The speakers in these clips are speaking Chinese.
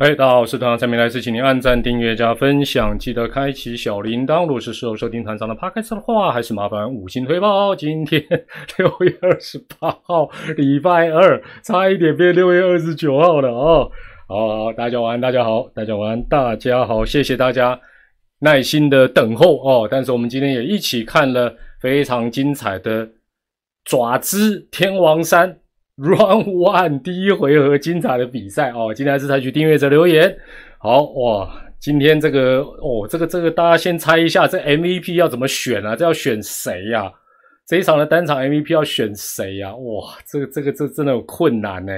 哎，大家好，我是团长蔡明，来自，请您按赞、订阅、加分享，记得开启小铃铛。如果是时候收听团长的 podcast 的话，还是麻烦五星推报。今天六月二十八号，礼拜二，差一点变六月二十九号了哦。好，大家晚安，大家好，大家晚安，大家好，谢谢大家耐心的等候哦。但是我们今天也一起看了非常精彩的爪子天王山。Run One 第一回合精彩的比赛哦，今天还是采取订阅者留言。好哇，今天这个哦，这个这个大家先猜一下，这 MVP 要怎么选啊？这要选谁呀？这一场的单场 MVP 要选谁呀？哇，这个这个这真的有困难呢。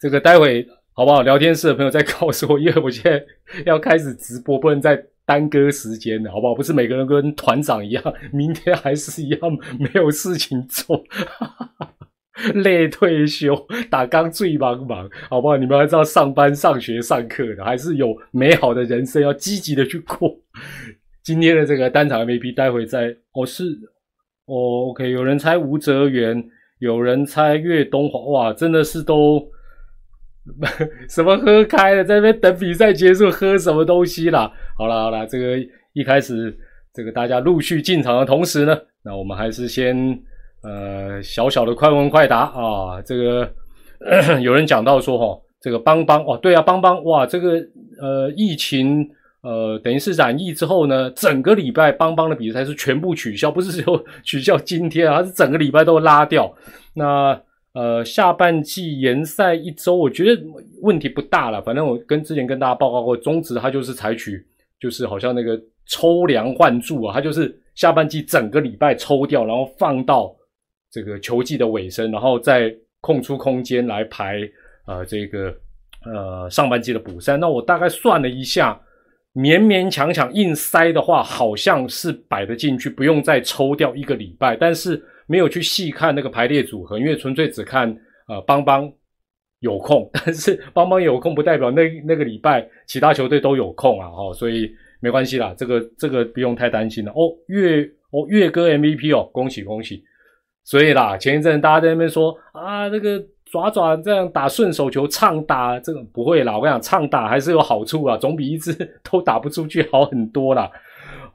这个待会好不好？聊天室的朋友再告诉我，因为我现在要开始直播，不能再耽搁时间了，好不好？不是每个人跟团长一样，明天还是一样没有事情做。哈哈哈 累退休，打刚最忙忙，好不好？你们还是要上班、上学、上课的，还是有美好的人生要积极的去过。今天的这个单场 MVP，待会再我是哦，OK，有人猜吴泽源，有人猜岳东华，哇，真的是都 什么喝开了，在那边等比赛结束喝什么东西啦？好了好了，这个一开始这个大家陆续进场的同时呢，那我们还是先。呃，小小的快问快答啊，这个 有人讲到说哈，这个邦邦哦，对啊，邦邦哇，这个呃疫情呃等于是染疫之后呢，整个礼拜邦邦的比赛是全部取消，不是只有取消今天啊，是整个礼拜都拉掉。那呃下半季延赛一周，我觉得问题不大了。反正我跟之前跟大家报告过，中职它就是采取就是好像那个抽梁换柱啊，它就是下半季整个礼拜抽掉，然后放到。这个球季的尾声，然后再空出空间来排呃这个呃上半季的补赛。那我大概算了一下，勉勉强强硬塞的话，好像是摆得进去，不用再抽掉一个礼拜。但是没有去细看那个排列组合，因为纯粹只看呃邦邦有空，但是邦邦有空不代表那那个礼拜其他球队都有空啊，哦，所以没关系啦，这个这个不用太担心了。哦，月哦月哥 MVP 哦，恭喜恭喜！所以啦，前一阵大家在那边说啊，这个爪爪这样打顺手球畅打，这个不会啦。我跟你讲，畅打还是有好处啊，总比一直都打不出去好很多啦。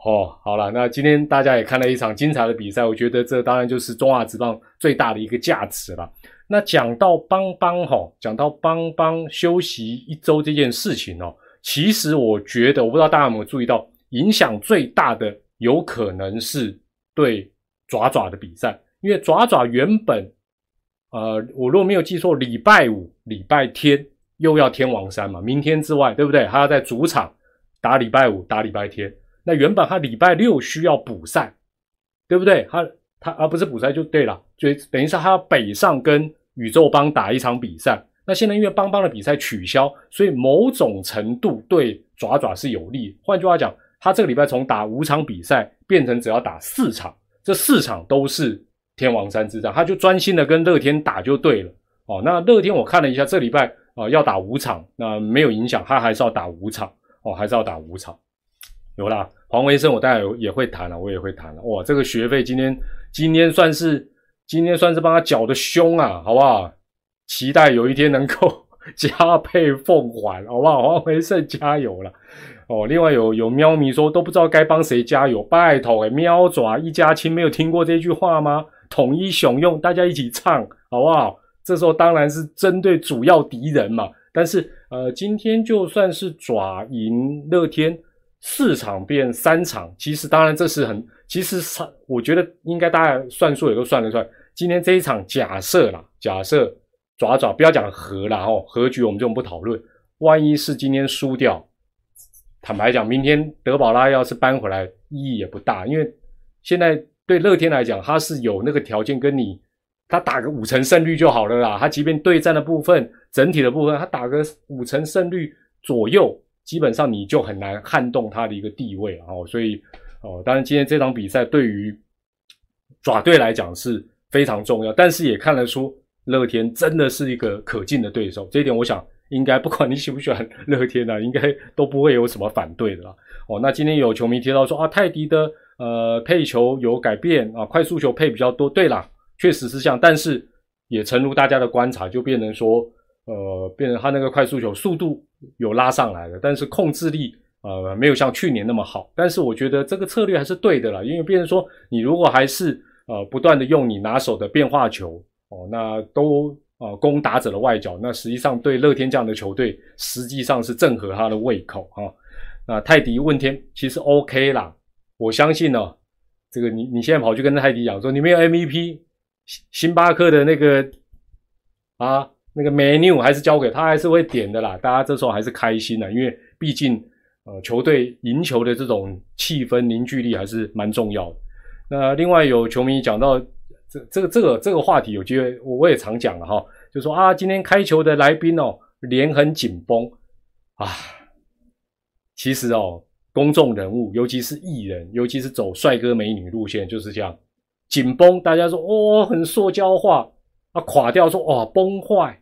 哦，好了，那今天大家也看了一场精彩的比赛，我觉得这当然就是中华职棒最大的一个价值了。那讲到邦邦哈，讲到邦邦休息一周这件事情哦，其实我觉得，我不知道大家有没有注意到，影响最大的有可能是对爪爪的比赛。因为爪爪原本，呃，我如果没有记错，礼拜五、礼拜天又要天王山嘛，明天之外，对不对？他要在主场打礼拜五、打礼拜天。那原本他礼拜六需要补赛，对不对？他他而不是补赛就对了，就等于是他要北上跟宇宙帮打一场比赛。那现在因为邦邦的比赛取消，所以某种程度对爪爪是有利。换句话讲，他这个礼拜从打五场比赛变成只要打四场，这四场都是。天王山之战，他就专心的跟乐天打就对了哦。那乐天我看了一下，这礼拜啊要打五场，那没有影响，他还是要打五场哦，还是要打五场。有啦，黄维生我待会也会谈了，我也会谈了。哇，这个学费今天今天算是今天算是帮他缴的凶啊，好不好？期待有一天能够 加倍奉还，好不好？黄维胜加油了哦。另外有有喵咪说都不知道该帮谁加油，拜托哎，喵爪一家亲，没有听过这句话吗？统一雄用，大家一起唱，好不好？这时候当然是针对主要敌人嘛。但是，呃，今天就算是爪赢乐天四场变三场，其实当然这是很，其实我觉得应该大家算数也都算得出来。今天这一场假设啦，假设爪爪不要讲和了哦，和局我们就不讨论。万一是今天输掉，坦白讲，明天德保拉要是搬回来，意义也不大，因为现在。对乐天来讲，他是有那个条件跟你，他打个五成胜率就好了啦。他即便对战的部分、整体的部分，他打个五成胜率左右，基本上你就很难撼动他的一个地位哦。所以，哦，当然今天这场比赛对于爪队来讲是非常重要，但是也看得出乐天真的是一个可敬的对手。这一点，我想应该不管你喜不喜欢乐天啊，应该都不会有什么反对的啦。哦，那今天有球迷提到说啊，泰迪的。呃，配球有改变啊，快速球配比较多。对啦，确实是这样，但是也诚如大家的观察，就变成说，呃，变成他那个快速球速度有拉上来了，但是控制力呃没有像去年那么好。但是我觉得这个策略还是对的啦，因为变成说你如果还是呃不断的用你拿手的变化球哦，那都呃攻打者的外角，那实际上对乐天这样的球队实际上是正合他的胃口哈。那泰迪问天其实 OK 啦，我相信呢，这个你你现在跑去跟泰迪讲说你没有 MVP，星巴克的那个啊。那个 menu 还是交给他，还是会点的啦。大家这时候还是开心的，因为毕竟呃球队赢球的这种气氛凝聚力还是蛮重要的。那另外有球迷讲到这这个这个这个话题，有机会我我也常讲了哈，就说啊，今天开球的来宾哦，脸很紧绷啊。其实哦，公众人物，尤其是艺人，尤其是走帅哥美女路线，就是这样紧绷。大家说哦，很塑胶化啊，垮掉说哦，崩坏。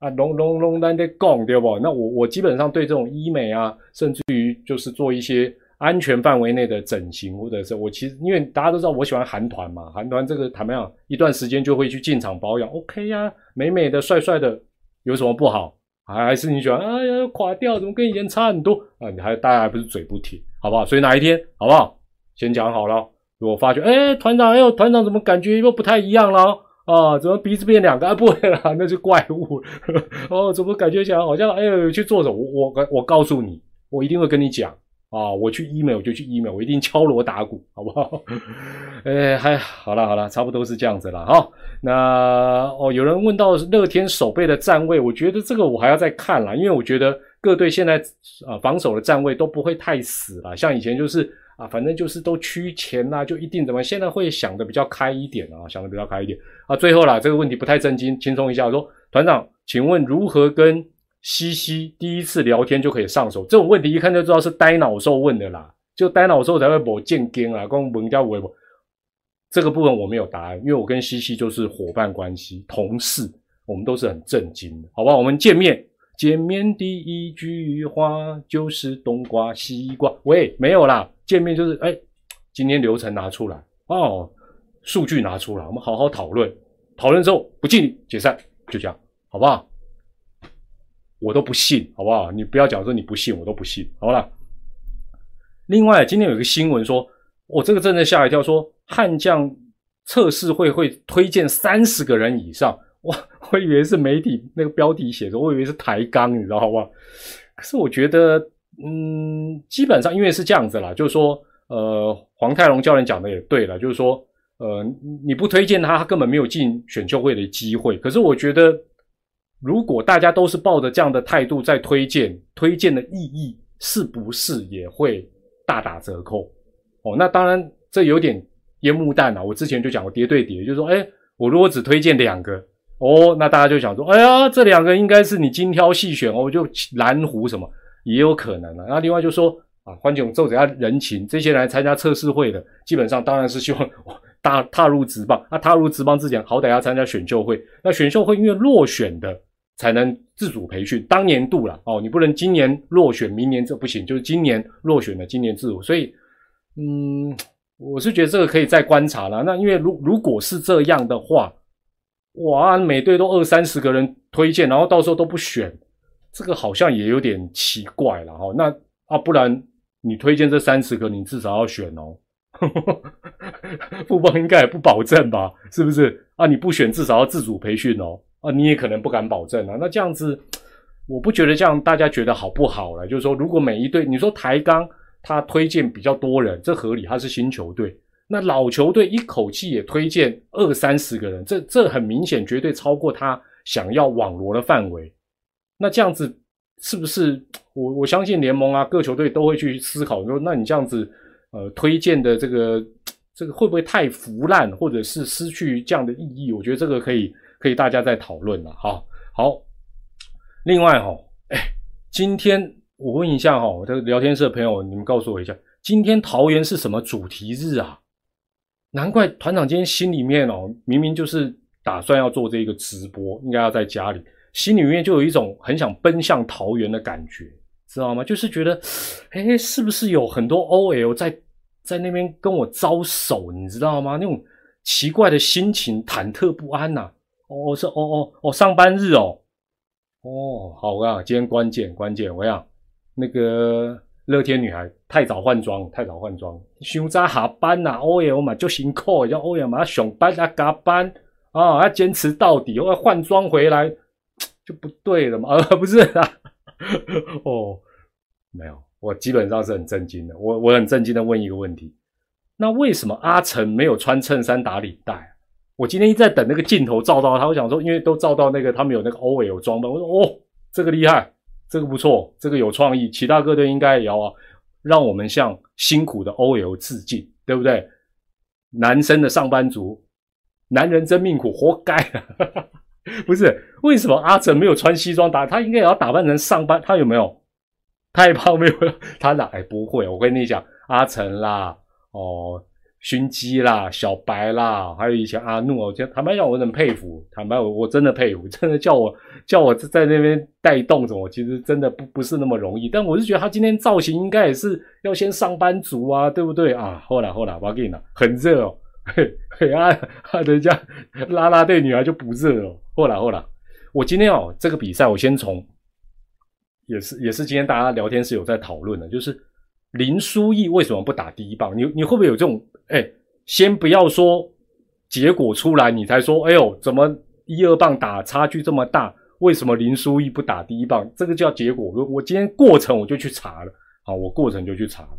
啊，隆隆隆，咱得讲对不？那我我基本上对这种医美啊，甚至于就是做一些安全范围内的整形，或者是我其实因为大家都知道我喜欢韩团嘛，韩团这个坦白讲，一段时间就会去进场保养，OK 呀，美美的、帅帅的，有什么不好？还是你喜欢？哎呀，垮掉，怎么跟以前差很多啊？你还大家还不是嘴不甜，好不好？所以哪一天好不好？先讲好了，如果发觉哎，团长，哎呦，团长怎么感觉又不太一样了？啊，怎么鼻子变两个？啊，不会啦，那是怪物。哦，怎么感觉起来好像哎呦去做什么？我我我告诉你，我一定会跟你讲啊！我去医美我就去医美，我一定敲锣打鼓，好不好？哎，还好了好了，差不多是这样子了哈。那哦，有人问到乐天守备的站位，我觉得这个我还要再看啦，因为我觉得各队现在啊防守的站位都不会太死了，像以前就是。啊，反正就是都趋前啦，就一定怎么？现在会想的比较开一点啊，想的比较开一点啊。最后啦，这个问题不太正经，轻松一下。说团长，请问如何跟西西第一次聊天就可以上手？这种问题一看就知道是呆脑兽问的啦，就呆脑兽才会某见根啊，跟文家微博。这个部分我没有答案，因为我跟西西就是伙伴关系，同事，我们都是很震惊的，好吧？我们见面。见面第一句话就是冬瓜西瓜。喂，没有啦，见面就是哎，今天流程拿出来哦，数据拿出来，我们好好讨论。讨论之后不敬礼解散，就这样，好不好？我都不信，好不好？你不要讲说你不信，我都不信，好了。另外，今天有一个新闻说，我这个真的吓一跳，说悍将测试会会推荐三十个人以上。哇，我以为是媒体那个标题写的，我以为是抬杠，你知道吧？可是我觉得，嗯，基本上因为是这样子啦，就是说，呃，黄泰龙教练讲的也对了，就是说，呃，你不推荐他，他根本没有进选秀会的机会。可是我觉得，如果大家都是抱着这样的态度在推荐，推荐的意义是不是也会大打折扣？哦，那当然这有点烟幕弹啊！我之前就讲过叠对叠，就是说，哎，我如果只推荐两个。哦，那大家就想说，哎呀，这两个应该是你精挑细选哦，就蓝湖什么也有可能了。那另外就说啊，欢景奏下人情，这些来参加测试会的，基本上当然是希望踏踏入职棒。那踏入职棒之前，好歹要参加选秀会。那选秀会因为落选的才能自主培训，当年度了哦，你不能今年落选，明年这不行，就是今年落选的，今年自主。所以，嗯，我是觉得这个可以再观察了。那因为如如果是这样的话。哇，每队都二三十个人推荐，然后到时候都不选，这个好像也有点奇怪了哈。那啊，不然你推荐这三十个，你至少要选哦。富邦应该也不保证吧？是不是啊？你不选，至少要自主培训哦。你也可能不敢保证啊。那这样子，我不觉得这样大家觉得好不好了？就是说，如果每一队，你说台钢他推荐比较多人，这合理，他是新球队。那老球队一口气也推荐二三十个人，这这很明显绝对超过他想要网罗的范围。那这样子是不是我我相信联盟啊各球队都会去思考说，那你这样子呃推荐的这个这个会不会太腐烂，或者是失去这样的意义？我觉得这个可以可以大家再讨论了哈。好，另外哈，哎，今天我问一下哈，我的聊天室的朋友，你们告诉我一下，今天桃园是什么主题日啊？难怪团长今天心里面哦，明明就是打算要做这个直播，应该要在家里，心里面就有一种很想奔向桃园的感觉，知道吗？就是觉得，哎，是不是有很多 OL 在在那边跟我招手，你知道吗？那种奇怪的心情，忐忑不安呐。哦，是哦哦哦，上班日哦，哦，好啊，今天关键关键，我讲那个乐天女孩太早换装，太早换装，休早下班呐，欧耶，我嘛就辛苦，叫欧耶嘛上班啊加班啊，要坚持到底，我要换装回来就不对了嘛，呃，不是啊，哦，没有，我基本上是很震惊的，我我很震惊的问一个问题，那为什么阿成没有穿衬衫打领带？我今天一直在等那个镜头照到他，我想说，因为都照到那个他们有那个 O L 装扮，我说哦，这个厉害，这个不错，这个有创意，其他各队应该也要啊，让我们向辛苦的 O L 致敬，对不对？男生的上班族，男人真命苦，活该。不是为什么阿成没有穿西装打，他应该也要打扮成上班，他有没有？太胖没有？他哪？不会，我跟你讲，阿成啦，哦。熏鸡啦，小白啦，还有以前阿怒哦，坦白讲，我很佩服。坦白我我真的佩服，真的叫我叫我在那边带动着我，其实真的不不是那么容易。但我是觉得他今天造型应该也是要先上班族啊，对不对啊？后来后来，我跟你讲，很热哦，嘿嘿啊，人家拉拉队女孩就不热哦。后来后来，我今天哦，这个比赛我先从，也是也是今天大家聊天是有在讨论的，就是林书义为什么不打第一棒？你你会不会有这种？哎，先不要说结果出来，你才说，哎呦，怎么一二棒打差距这么大？为什么林书义不打第一棒？这个叫结果。我我今天过程我就去查了，好，我过程就去查了。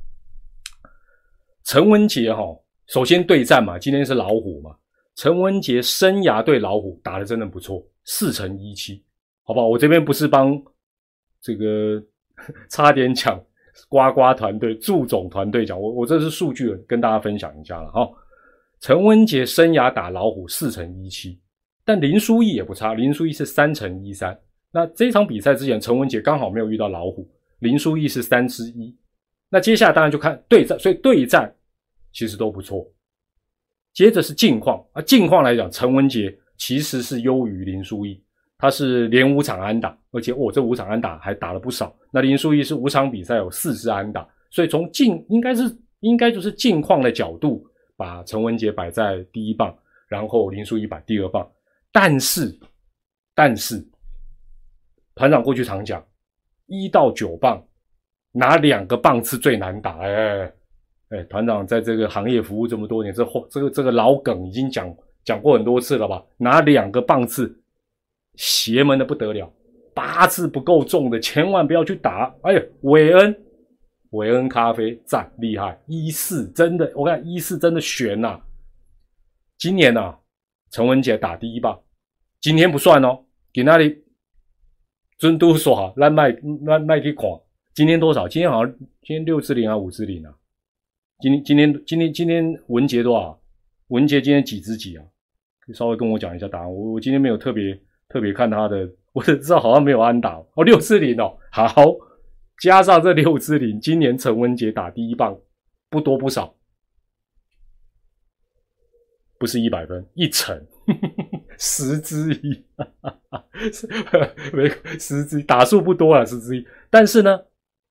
陈文杰哈，首先对战嘛，今天是老虎嘛。陈文杰生涯对老虎打的真的不错，四乘一七，好不好？我这边不是帮这个 差点抢。呱呱团队、祝总团队讲，我我这是数据跟大家分享一下了哈。陈文杰生涯打老虎四乘一七，但林书义也不差，林书义是三乘一三。那这场比赛之前，陈文杰刚好没有遇到老虎，林书义是三之一。那接下来当然就看对战，所以对战其实都不错。接着是近况啊，近况来讲，陈文杰其实是优于林书义。他是连五场安打，而且哦，这五场安打还打了不少。那林书义是五场比赛有四支安打，所以从近应该是应该就是近况的角度，把陈文杰摆在第一棒，然后林书义摆第二棒。但是，但是团长过去常讲，一到九棒哪两个棒次最难打？哎哎，团长在这个行业服务这么多年，这这个这个老梗已经讲讲过很多次了吧？哪两个棒次？邪门的不得了，八字不够重的千万不要去打。哎呀，韦恩，韦恩咖啡赞厉害，一四真的，我看一四真的悬呐。今年呐，陈文杰打第一棒，今天不算哦，给那里尊都说好，让麦让麦去看，今天多少？今天好像今天六支零啊，五支零啊。今天今天今天今天文杰多少？文杰今天几支几啊？可以稍微跟我讲一下答案。我我今天没有特别。特别看他的，我只知道好像没有安打哦，六四零哦，好，加上这六四零，今年陈文杰打第一棒不多不少，不是一百分，一成。十之一，没 十之一。打数不多啊，十之一，但是呢，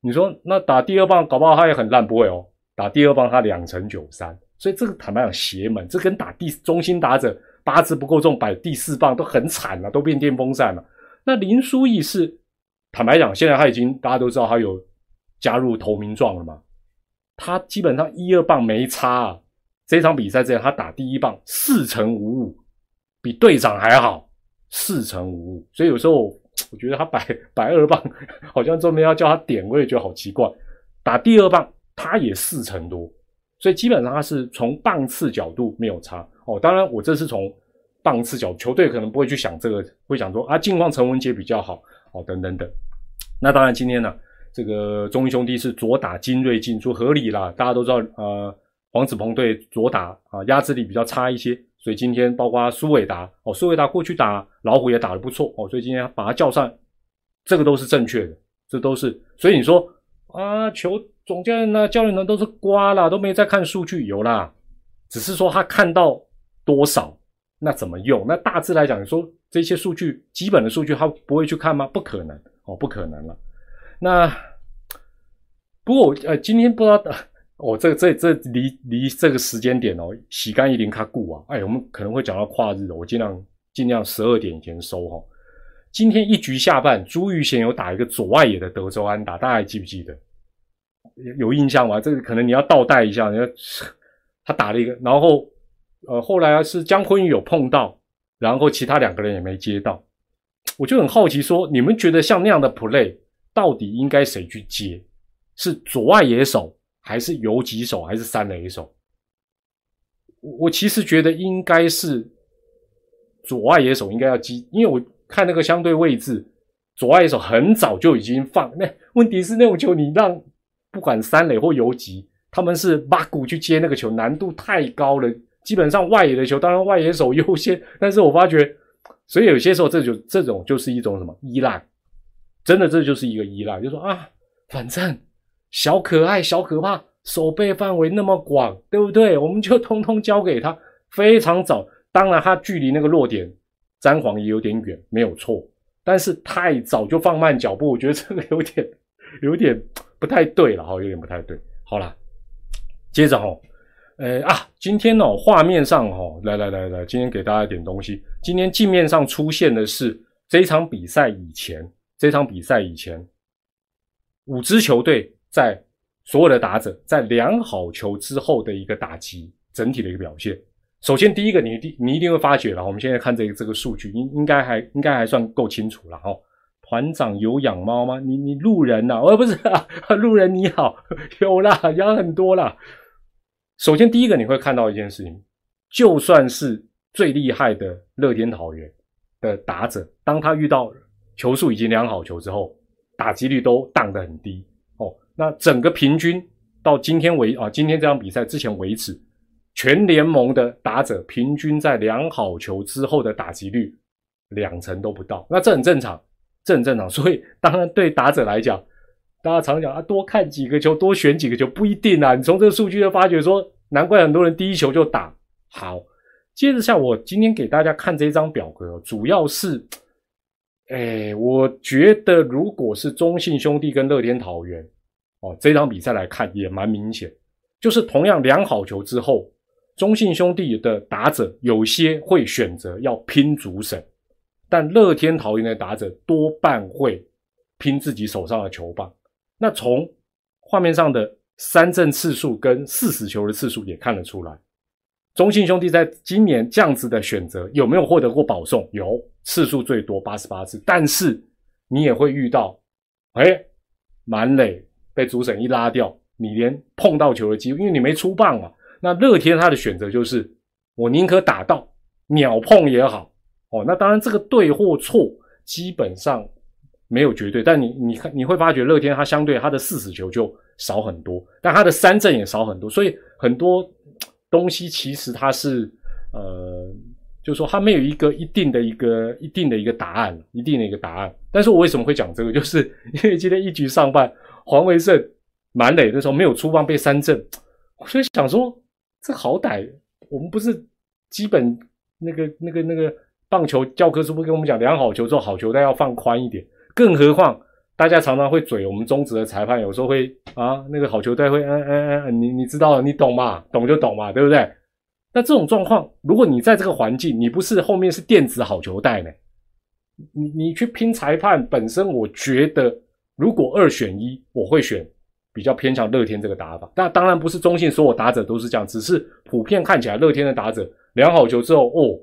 你说那打第二棒搞不好他也很烂，不会哦，打第二棒他两成九三，所以这个坦白讲邪门，这跟打第中心打者。八字不够重，摆第四棒都很惨了，都变电风扇了。那林书义是坦白讲，现在他已经大家都知道他有加入投名状了嘛？他基本上一二棒没差啊。这场比赛这样，他打第一棒四成五五，比队长还好，四成五五。所以有时候我觉得他摆 摆二棒，好像这边要叫他点，我也觉得好奇怪。打第二棒他也四成多，所以基本上他是从棒次角度没有差。哦，当然，我这是从棒次角，球队可能不会去想这个，会想说啊，近况陈文杰比较好，哦，等等等。那当然，今天呢，这个中英兄弟是左打精锐进出，合理啦。大家都知道，呃，黄子鹏队左打啊，压制力比较差一些，所以今天包括苏伟达，哦，苏伟达过去打老虎也打得不错，哦，所以今天把他叫上，这个都是正确的，这都是。所以你说啊，球总教练呢，教练呢都是瓜啦，都没在看数据，有啦，只是说他看到。多少？那怎么用？那大致来讲，你说这些数据，基本的数据，他不会去看吗？不可能哦，不可能了。那不过我，呃，今天不知道，哦，这这这离离这个时间点哦，洗干一零卡固啊，哎，我们可能会讲到跨日的，我尽量尽量十二点以前收哈。今天一局下半，朱玉贤有打一个左外野的德州安打，大家还记不记得？有印象吗？这个可能你要倒带一下，你要他打了一个，然后呃后来是姜昆宇有碰到，然后其他两个人也没接到，我就很好奇说，你们觉得像那样的 play 到底应该谁去接？是左外野手，还是游击手，还是三垒手？我其实觉得应该是左外野手应该要接，因为我看那个相对位置，左外野手很早就已经放。那问题是那种球你让。不管三垒或游击，他们是八股去接那个球，难度太高了。基本上外野的球，当然外野手优先。但是我发觉，所以有些时候这就这种就是一种什么依赖，真的这就是一个依赖，就说啊，反正小可爱、小可怕，守备范围那么广，对不对？我们就通通交给他。非常早，当然他距离那个落点詹皇也有点远，没有错。但是太早就放慢脚步，我觉得这个有点 有点。不太对了哈，有点不太对。好了，接着哈，呃啊，今天哦，画面上哈，来来来来，今天给大家一点东西。今天镜面上出现的是这场比赛以前，这场比赛以前，五支球队在所有的打者在量好球之后的一个打击整体的一个表现。首先第一个，你一定你一定会发觉了，我们现在看这个这个数据，应应该还应该还算够清楚了哈。团长有养猫吗？你你路人呐？哦，不是啊，路人你好，有啦，养很多啦。首先第一个你会看到一件事情，就算是最厉害的乐天桃园的打者，当他遇到球速已经量好球之后，打击率都荡得很低哦。那整个平均到今天为啊，今天这场比赛之前为止，全联盟的打者平均在量好球之后的打击率两成都不到，那这很正常。这很正常，所以当然对打者来讲，大家常讲啊，多看几个球，多选几个球不一定啊。你从这个数据就发觉说，难怪很多人第一球就打好。接着像我今天给大家看这张表格，主要是，哎，我觉得如果是中信兄弟跟乐天桃园哦，这场比赛来看也蛮明显，就是同样量好球之后，中信兄弟的打者有些会选择要拼主审。但乐天桃园的打者多半会拼自己手上的球棒。那从画面上的三振次数跟四死球的次数也看得出来，中信兄弟在今年这样子的选择有没有获得过保送？有，次数最多八十八次。但是你也会遇到，哎，满垒被主审一拉掉，你连碰到球的机会，因为你没出棒嘛。那乐天他的选择就是，我宁可打到秒碰也好。哦，那当然，这个对或错基本上没有绝对，但你你看你会发觉乐天它相对它的四死球就少很多，但它的三振也少很多，所以很多东西其实它是呃，就是说它没有一个一定的一个一定的一个答案，一定的一个答案。但是我为什么会讲这个，就是 因为今天一局上半黄维胜满垒的时候没有出棒被三振，我就想说，这好歹我们不是基本那个那个那个。棒球教科书不跟我们讲，量好球之后，好球带要放宽一点。更何况，大家常常会嘴我们中职的裁判，有时候会啊，那个好球带会，嗯嗯嗯，你你知道，你懂嘛？懂就懂嘛，对不对？那这种状况，如果你在这个环境，你不是后面是电子好球带呢？你你去拼裁判本身，我觉得如果二选一，我会选比较偏向乐天这个打法。但当然不是中性，所有打者都是这样，只是普遍看起来，乐天的打者量好球之后，哦。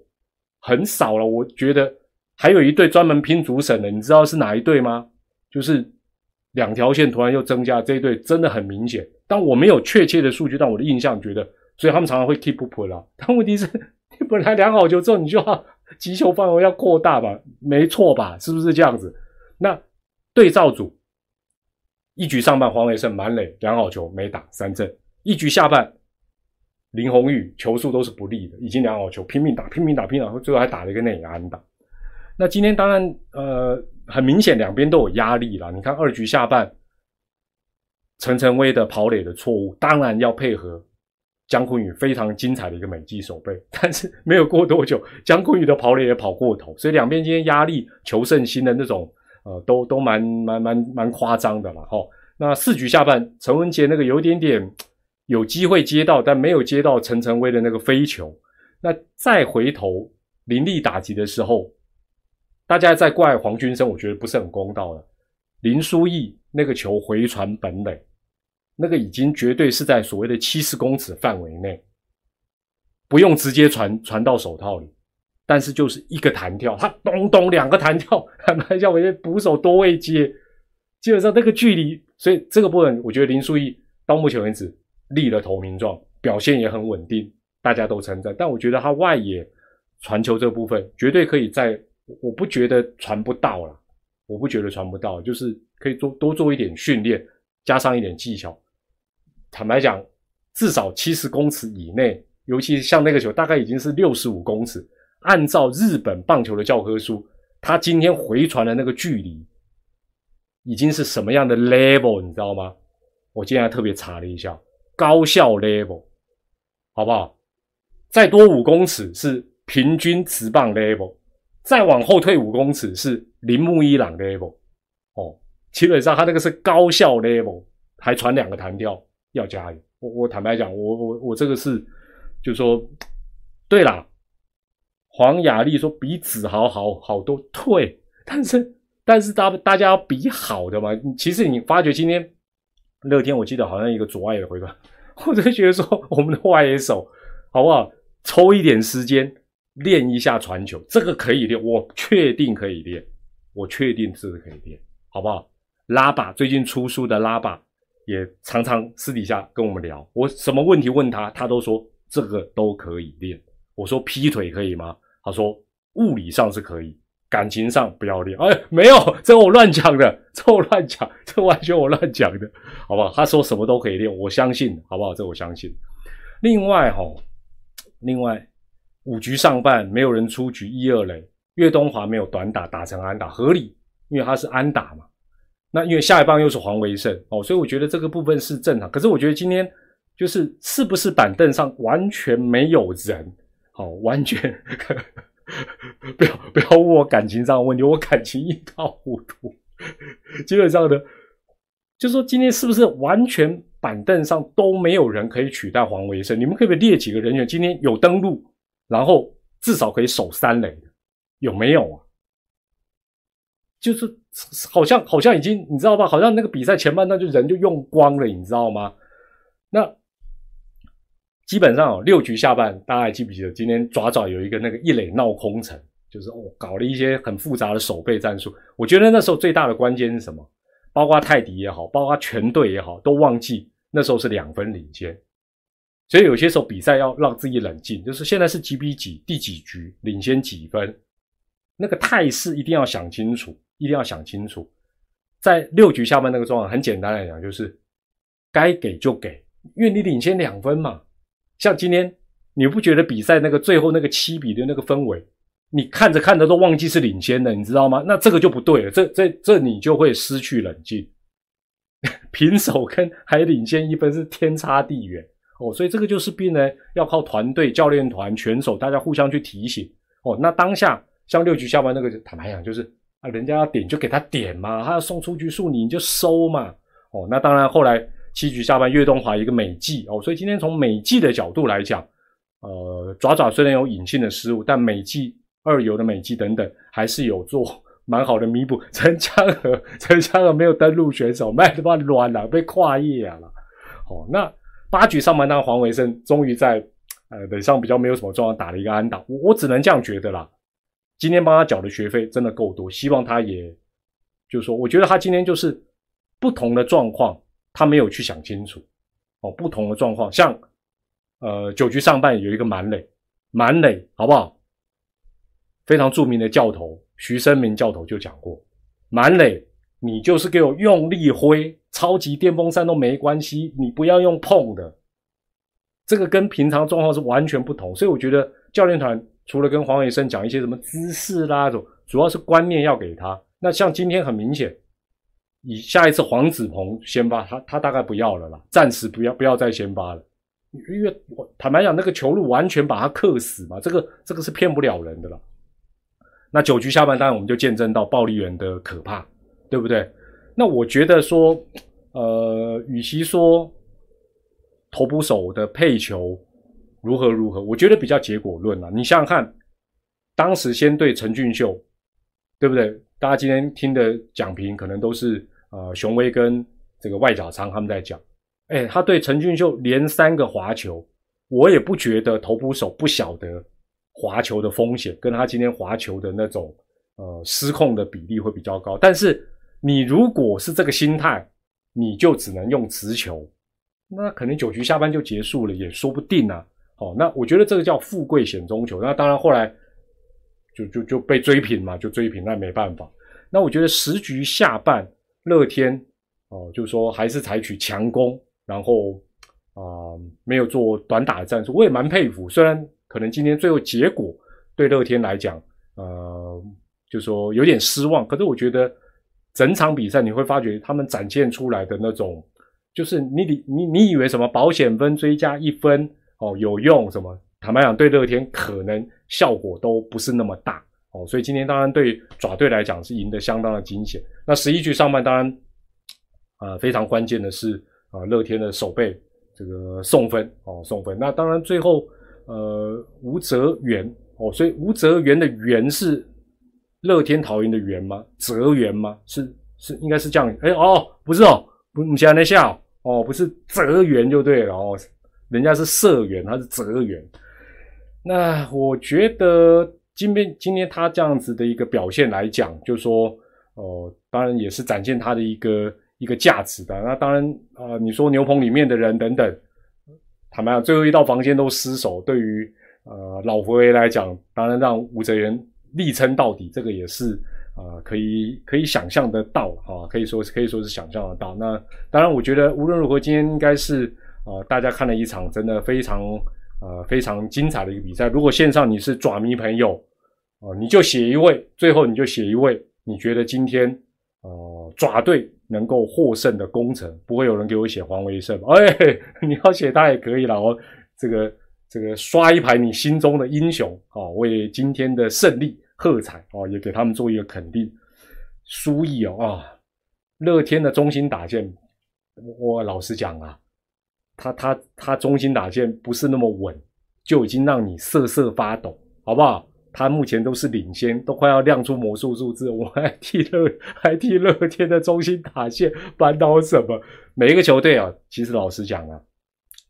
很少了，我觉得还有一队专门拼主审的，你知道是哪一队吗？就是两条线突然又增加，这一队真的很明显。但我没有确切的数据，但我的印象觉得，所以他们常常会 keep up 了。但问题是，你本来量好球之后，你就要击球范围要扩大吧？没错吧？是不是这样子？那对照组一局上半黄伟胜满垒量好球没打三振，一局下半。林红玉球速都是不利的，已经量好球，拼命打，拼命打，拼命打，最后还打了一个内安打。那今天当然，呃，很明显两边都有压力了。你看二局下半，陈晨威的跑垒的错误，当然要配合姜昆宇非常精彩的一个美技守备。但是没有过多久，姜昆宇的跑垒也跑过头，所以两边今天压力、求胜心的那种，呃，都都蛮蛮蛮蛮夸张的了哈。那四局下半，陈文杰那个有点点。有机会接到，但没有接到陈晨威的那个飞球。那再回头林立打击的时候，大家在怪黄军生，我觉得不是很公道了。林书义那个球回传本垒，那个已经绝对是在所谓的七十公尺范围内，不用直接传传到手套里，但是就是一个弹跳，他咚咚两个弹跳，开玩笑，我觉得捕手多位接，基本上那个距离，所以这个部分我觉得林书义到目前为止立了投名状，表现也很稳定，大家都称赞。但我觉得他外野传球这部分绝对可以在。我不觉得传不到了，我不觉得传不到，就是可以做多做一点训练，加上一点技巧。坦白讲，至少七十公尺以内，尤其像那个球，大概已经是六十五公尺。按照日本棒球的教科书，他今天回传的那个距离，已经是什么样的 level，你知道吗？我今天还特别查了一下，高效 level，好不好？再多五公尺是平均直棒 level。再往后退五公尺是铃木一朗 level，哦，基本上他那个是高效 level，还传两个弹跳，要加油。我我坦白讲，我我我这个是，就说，对啦，黄雅丽说比子豪好好多退，但是但是大大家要比好的嘛。其实你发觉今天乐天，我记得好像一个左外野回传，我就觉得说我们的外野手好不好，抽一点时间。练一下传球，这个可以练，我确定可以练，我确定这个可以练，好不好？拉巴最近出书的拉巴也常常私底下跟我们聊，我什么问题问他，他都说这个都可以练。我说劈腿可以吗？他说物理上是可以，感情上不要练。哎，没有，这我乱讲的，这我乱讲，这完全我乱讲的，好不好？他说什么都可以练，我相信，好不好？这我相信。另外哈，另外。五局上半没有人出局，一二垒，岳东华没有短打打成安打，合理，因为他是安打嘛。那因为下一棒又是黄维胜哦，所以我觉得这个部分是正常。可是我觉得今天就是是不是板凳上完全没有人？好，完全 不要不要问我感情上的问题，我感情一塌糊涂。基本上呢，就说今天是不是完全板凳上都没有人可以取代黄维生？你们可不可以列几个人员今天有登录？然后至少可以守三垒的，有没有啊？就是好像好像已经你知道吧？好像那个比赛前半段就人就用光了，你知道吗？那基本上哦，六局下半，大家还记不记得今天爪爪有一个那个一垒闹空城，就是哦搞了一些很复杂的守备战术。我觉得那时候最大的关键是什么？包括泰迪也好，包括全队也好，都忘记那时候是两分领先。所以有些时候比赛要让自己冷静，就是现在是几比几，第几局领先几分，那个态势一定要想清楚，一定要想清楚。在六局下半那个状况，很简单来讲，就是该给就给，因为你领先两分嘛。像今天，你不觉得比赛那个最后那个七比的那个氛围，你看着看着都忘记是领先的，你知道吗？那这个就不对了，这这这你就会失去冷静。平手跟还领先一分是天差地远。哦，所以这个就是必然，要靠团队、教练团、选手，大家互相去提醒。哦，那当下像六局下半那个，坦白讲就是啊，人家要点就给他点嘛，他要送出局数你就收嘛。哦，那当然后来七局下半岳东华一个美记哦，所以今天从美记的角度来讲，呃，爪爪虽然有隐性的失误，但美记二游的美记等等还是有做 蛮好的弥补。陈江河，陈江河没有登陆选手，卖他妈乱了，被跨越了。哦，那。八局上半，那黄维生终于在呃本上比较没有什么状况打了一个安打，我我只能这样觉得啦。今天帮他缴的学费真的够多，希望他也，就是说，我觉得他今天就是不同的状况，他没有去想清楚哦。不同的状况，像呃九局上半有一个满垒，满垒好不好？非常著名的教头徐生明教头就讲过，满垒你就是给我用力挥。超级电风扇都没关系，你不要用碰的，这个跟平常状况是完全不同。所以我觉得教练团除了跟黄伟生讲一些什么姿势啦，主主要是观念要给他。那像今天很明显，以下一次黄子鹏先发，他他大概不要了啦，暂时不要不要再先发了，因为我坦白讲，那个球路完全把他克死嘛，这个这个是骗不了人的了。那九局下半，当然我们就见证到暴力员的可怕，对不对？那我觉得说，呃，与其说投捕手的配球如何如何，我觉得比较结果论啊。你想想看，当时先对陈俊秀对不对？大家今天听的讲评可能都是呃雄威跟这个外角仓他们在讲，哎，他对陈俊秀连三个滑球，我也不觉得投捕手不晓得滑球的风险，跟他今天滑球的那种呃失控的比例会比较高。但是你如果是这个心态，你就只能用直球，那可能九局下半就结束了，也说不定啊。好，那我觉得这个叫富贵险中求。那当然后来就就就被追平嘛，就追平，那没办法。那我觉得十局下半，乐天哦，就是说还是采取强攻，然后啊没有做短打的战术，我也蛮佩服。虽然可能今天最后结果对乐天来讲，呃，就说有点失望，可是我觉得整场比赛你会发觉他们展现出来的那种，就是你你你你以为什么保险分追加一分。哦，有用什么？坦白讲，对乐天可能效果都不是那么大哦，所以今天当然对爪队来讲是赢得相当的惊险。那十一局上半，当然啊非常关键的是啊乐天的守备这个送分哦送分。那当然最后呃吴泽元哦，所以吴泽元的元是乐天桃园的元吗？泽元吗？是是应该是这样。哎哦不是哦，不你现在在笑哦，不是泽元就对了哦。人家是社员，他是泽员。那我觉得今天今天他这样子的一个表现来讲，就说哦，当然也是展现他的一个一个价值的。那当然啊，你说牛棚里面的人等等，坦白讲，最后一道防线都失守，对于呃老佛爷来讲，当然让吴泽元力撑到底，这个也是啊可以可以想象得到啊，可以说是可以说是想象得到。那当然，我觉得无论如何，今天应该是。啊，大家看了一场真的非常呃非常精彩的一个比赛。如果线上你是爪迷朋友，啊，你就写一位，最后你就写一位，你觉得今天呃爪队能够获胜的功臣，不会有人给我写黄维胜 哎，你要写他也可以了哦。这个这个刷一排你心中的英雄啊，为今天的胜利喝彩啊，也给他们做一个肯定。苏毅哦啊，乐天的中心打线，我老实讲啊。他他他中心打线不是那么稳，就已经让你瑟瑟发抖，好不好？他目前都是领先，都快要亮出魔术数字，我还替乐还替乐天的中心打线扳倒什么？每一个球队啊，其实老实讲啊，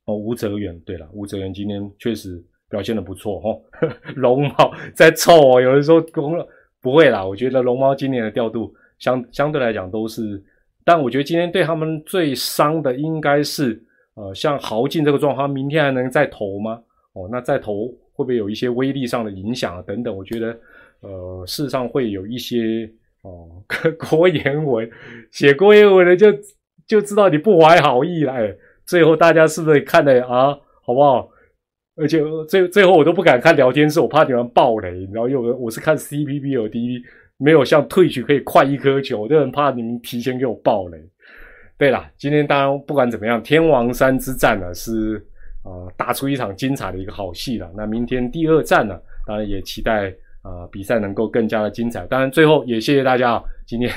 哦，吴泽元，对了，吴泽元今天确实表现的不错哈。龙猫在凑哦，有人说攻了，不会啦，我觉得龙猫今年的调度相相对来讲都是，但我觉得今天对他们最伤的应该是。呃，像豪进这个状况，明天还能再投吗？哦，那再投会不会有一些威力上的影响啊？等等，我觉得，呃，事实上会有一些哦，国言 文写国言文的就就知道你不怀好意了。哎，最后大家是不是看的啊？好不好？而且最最后我都不敢看聊天室，我怕你们爆雷，你知道，因为我是看 C P B 和 D V，没有像退去可以快一颗球，我就很怕你们提前给我爆雷。对了，今天当然不管怎么样，天王山之战呢是啊打出一场精彩的一个好戏了。那明天第二战呢，当然也期待啊比赛能够更加的精彩。当然最后也谢谢大家啊今天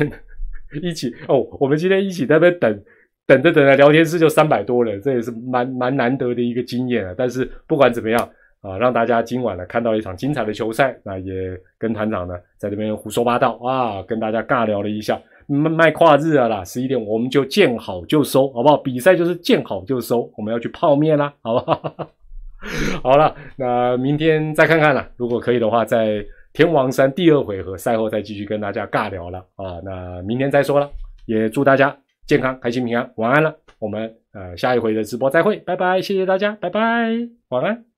一起 哦，我们今天一起在那边等等着等着聊天室就三百多人，这也是蛮蛮难得的一个经验啊。但是不管怎么样啊，让大家今晚呢看到一场精彩的球赛，那也跟团长呢在这边胡说八道啊，跟大家尬聊了一下。卖卖跨日了啦，十一点我们就见好就收，好不好？比赛就是见好就收，我们要去泡面啦，好不好？好了，那明天再看看啦。如果可以的话，在天王山第二回合赛后再继续跟大家尬聊了啊。那明天再说了，也祝大家健康、开心、平安，晚安了。我们呃下一回的直播再会，拜拜，谢谢大家，拜拜，晚安。